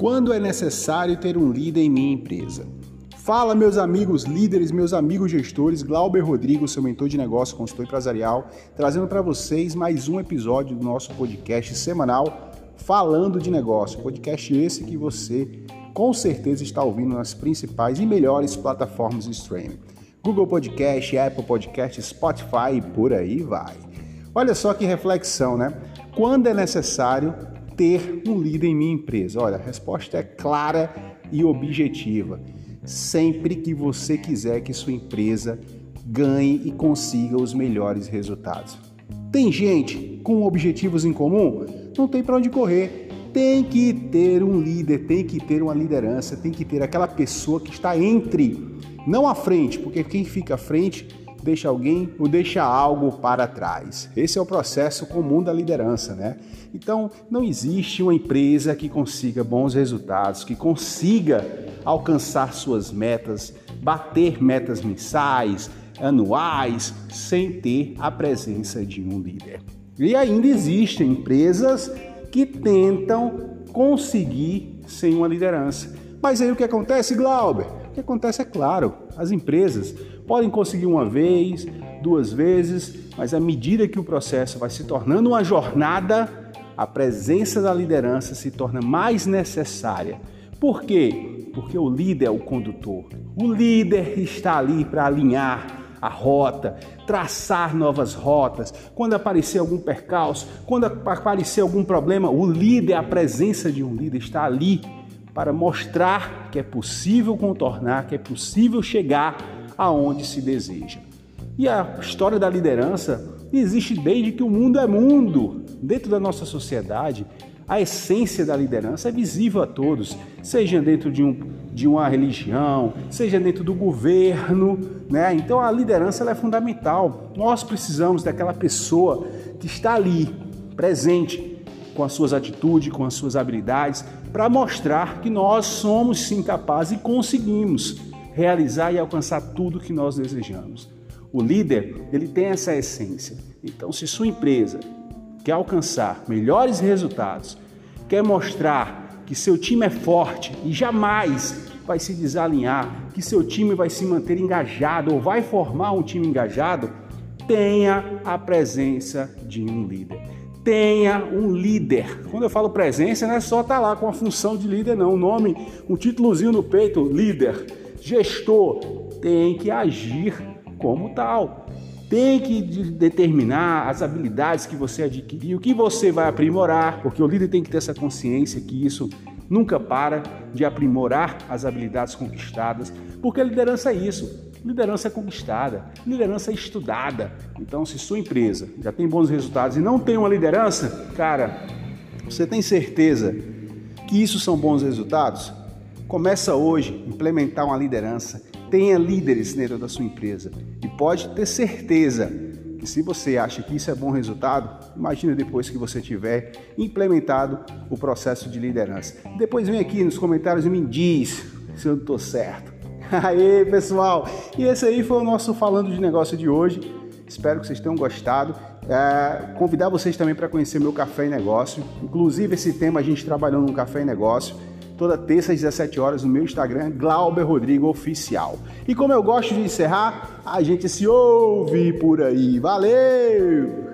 Quando é necessário ter um líder em minha empresa? Fala, meus amigos líderes, meus amigos gestores, Glauber Rodrigo, seu mentor de negócio, consultor empresarial, trazendo para vocês mais um episódio do nosso podcast semanal Falando de Negócio. Podcast esse que você com certeza está ouvindo nas principais e melhores plataformas de streaming. Google Podcast, Apple Podcast, Spotify e por aí vai. Olha só que reflexão, né? Quando é necessário ter um líder em minha empresa? Olha, a resposta é clara e objetiva. Sempre que você quiser que sua empresa ganhe e consiga os melhores resultados. Tem gente com objetivos em comum? Não tem para onde correr. Tem que ter um líder, tem que ter uma liderança, tem que ter aquela pessoa que está entre, não à frente, porque quem fica à frente deixa alguém ou deixa algo para trás. Esse é o processo comum da liderança, né? Então, não existe uma empresa que consiga bons resultados, que consiga alcançar suas metas, bater metas mensais, anuais, sem ter a presença de um líder. E ainda existem empresas que tentam conseguir sem uma liderança. Mas aí o que acontece, Glauber? O que acontece é claro, as empresas podem conseguir uma vez, duas vezes, mas à medida que o processo vai se tornando uma jornada, a presença da liderança se torna mais necessária. Por quê? Porque o líder é o condutor. O líder está ali para alinhar a rota, traçar novas rotas. Quando aparecer algum percalço, quando aparecer algum problema, o líder, a presença de um líder está ali para mostrar que é possível contornar, que é possível chegar aonde se deseja. E a história da liderança existe desde que o mundo é mundo. Dentro da nossa sociedade, a essência da liderança é visível a todos, seja dentro de, um, de uma religião, seja dentro do governo. Né? Então a liderança é fundamental. Nós precisamos daquela pessoa que está ali, presente, com as suas atitudes, com as suas habilidades, para mostrar que nós somos sim capazes e conseguimos realizar e alcançar tudo que nós desejamos. O líder, ele tem essa essência. Então, se sua empresa quer alcançar melhores resultados, quer mostrar que seu time é forte e jamais vai se desalinhar, que seu time vai se manter engajado ou vai formar um time engajado, tenha a presença de um líder. Tenha um líder. Quando eu falo presença, não é só estar tá lá com a função de líder, não. O nome, um títulozinho no peito, líder gestor tem que agir como tal. Tem que determinar as habilidades que você adquiriu, o que você vai aprimorar, porque o líder tem que ter essa consciência que isso nunca para de aprimorar as habilidades conquistadas, porque a liderança é isso. Liderança é conquistada, liderança é estudada. Então, se sua empresa já tem bons resultados e não tem uma liderança, cara, você tem certeza que isso são bons resultados? Começa hoje a implementar uma liderança. Tenha líderes dentro da sua empresa e pode ter certeza que se você acha que isso é bom resultado, imagina depois que você tiver implementado o processo de liderança. Depois vem aqui nos comentários e me diz se eu estou certo. Aê, pessoal! E esse aí foi o nosso Falando de Negócio de hoje. Espero que vocês tenham gostado. É, convidar vocês também para conhecer meu Café e Negócio. Inclusive, esse tema a gente trabalhou no Café e Negócio toda terça às 17 horas no meu Instagram, Glauber Rodrigo Oficial. E como eu gosto de encerrar, a gente se ouve por aí. Valeu!